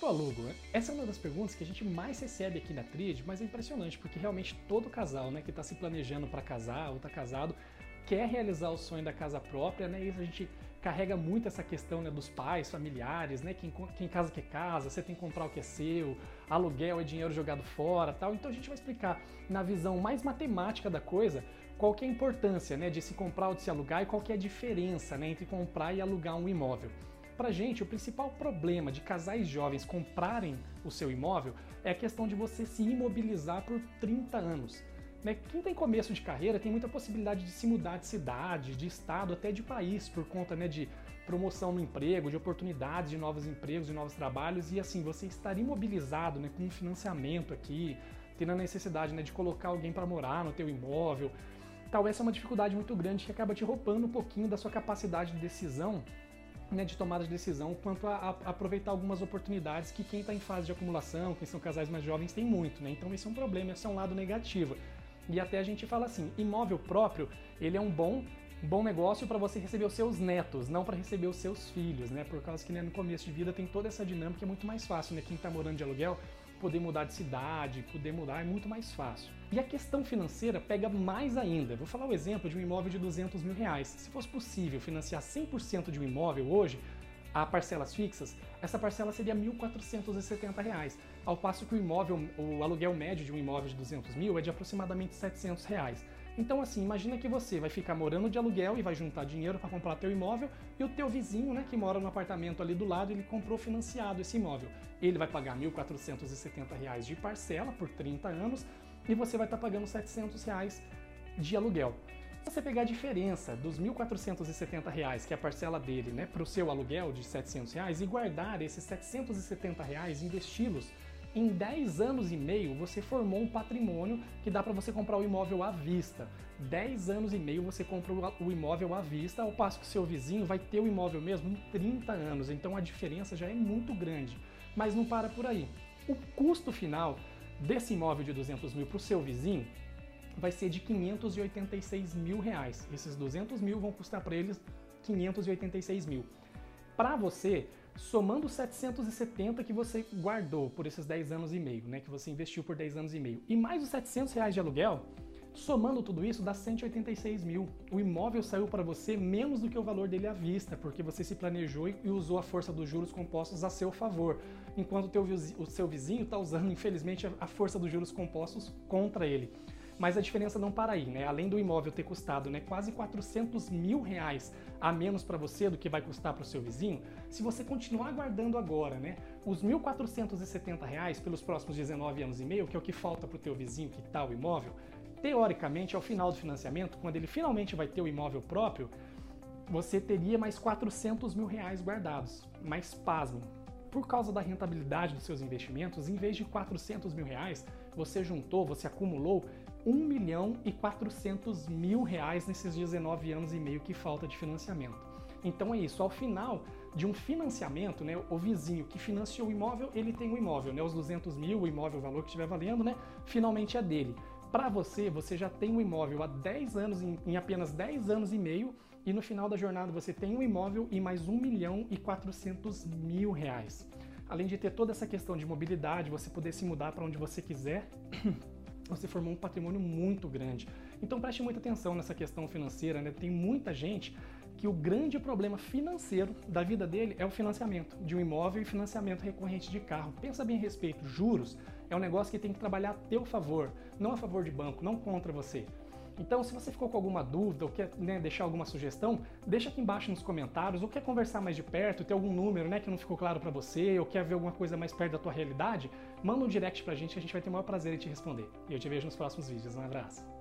compro ou alugo? Essa é uma das perguntas que a gente mais recebe aqui na Trid, mas é impressionante, porque realmente todo casal né, que está se planejando para casar ou está casado quer realizar o sonho da casa própria, né? E a gente carrega muito essa questão né, dos pais, familiares, né? Quem, quem casa que casa, você tem que comprar o que é seu, aluguel é dinheiro jogado fora tal. Então a gente vai explicar na visão mais matemática da coisa qual que é a importância né, de se comprar ou de se alugar e qual que é a diferença né, entre comprar e alugar um imóvel. Pra gente, o principal problema de casais jovens comprarem o seu imóvel é a questão de você se imobilizar por 30 anos. Né? Quem tem começo de carreira tem muita possibilidade de se mudar de cidade, de estado, até de país, por conta né, de promoção no emprego, de oportunidades de novos empregos, de novos trabalhos, e assim, você estar imobilizado né, com um financiamento aqui, tendo a necessidade né, de colocar alguém para morar no teu imóvel, tal, essa é uma dificuldade muito grande que acaba te roubando um pouquinho da sua capacidade de decisão né, de tomada de decisão quanto a, a, aproveitar algumas oportunidades que quem está em fase de acumulação, quem são casais mais jovens, tem muito, né? Então esse é um problema, esse é um lado negativo. E até a gente fala assim, imóvel próprio, ele é um bom bom negócio para você receber os seus netos, não para receber os seus filhos, né? Por causa que né, no começo de vida tem toda essa dinâmica, é muito mais fácil, né? Quem está morando de aluguel poder mudar de cidade, poder mudar é muito mais fácil. E a questão financeira pega mais ainda. Vou falar o exemplo de um imóvel de 200 mil reais. Se fosse possível financiar 100% de um imóvel hoje, a parcelas fixas, essa parcela seria R$ 1.470, ao passo que o imóvel, o aluguel médio de um imóvel de 200 mil é de aproximadamente 700 reais. Então assim, imagina que você vai ficar morando de aluguel e vai juntar dinheiro para comprar teu imóvel e o teu vizinho, né, que mora no apartamento ali do lado, ele comprou financiado esse imóvel. Ele vai pagar R$ 1.470 de parcela por 30 anos e você vai estar tá pagando 700 reais de aluguel. Se você pegar a diferença dos R$ 1.470, que é a parcela dele, né, para o seu aluguel de 700 reais, e guardar esses 770 reais, investi-los em 10 anos e meio você formou um patrimônio que dá para você comprar o imóvel à vista. 10 anos e meio você compra o imóvel à vista, ao passo que seu vizinho vai ter o imóvel mesmo em 30 anos. Então a diferença já é muito grande. Mas não para por aí. O custo final desse imóvel de 200 mil para o seu vizinho vai ser de 586 mil reais. Esses 200 mil vão custar para eles 586 mil. Para você, somando os 770 que você guardou por esses 10 anos e meio, né, que você investiu por 10 anos e meio, e mais os 700 reais de aluguel, somando tudo isso dá 186 mil. O imóvel saiu para você menos do que o valor dele à vista, porque você se planejou e usou a força dos juros compostos a seu favor, enquanto teu, o seu vizinho está usando, infelizmente, a força dos juros compostos contra ele. Mas a diferença não para aí, né? Além do imóvel ter custado né, quase 400 mil reais a menos para você do que vai custar para o seu vizinho, se você continuar guardando agora, né, os 1.470 reais pelos próximos 19 anos e meio, que é o que falta para o teu vizinho que está o imóvel, teoricamente, ao final do financiamento, quando ele finalmente vai ter o imóvel próprio, você teria mais 400 mil reais guardados. Mas pasmem, por causa da rentabilidade dos seus investimentos, em vez de 400 mil reais, você juntou, você acumulou 1 milhão e 400 mil reais nesses 19 anos e meio que falta de financiamento. Então é isso, ao final de um financiamento, né, o vizinho que financiou o imóvel, ele tem o imóvel, né, os 200 mil, o imóvel, o valor que estiver valendo, né, finalmente é dele. Para você, você já tem um imóvel há 10 anos, em, apenas 10 anos e meio, e no final da jornada você tem um imóvel e mais 1 milhão e 400 mil reais. Além de ter toda essa questão de mobilidade, você poder se mudar para onde você quiser, você formou um patrimônio muito grande. Então preste muita atenção nessa questão financeira, né? Tem muita gente que o grande problema financeiro da vida dele é o financiamento de um imóvel e financiamento recorrente de carro. Pensa bem a respeito, juros é um negócio que tem que trabalhar a teu favor, não a favor de banco, não contra você. Então, se você ficou com alguma dúvida ou quer né, deixar alguma sugestão, deixa aqui embaixo nos comentários, ou quer conversar mais de perto, ter algum número né, que não ficou claro para você, ou quer ver alguma coisa mais perto da tua realidade, manda um direct pra gente que a gente vai ter o maior prazer em te responder. E eu te vejo nos próximos vídeos. Um abraço.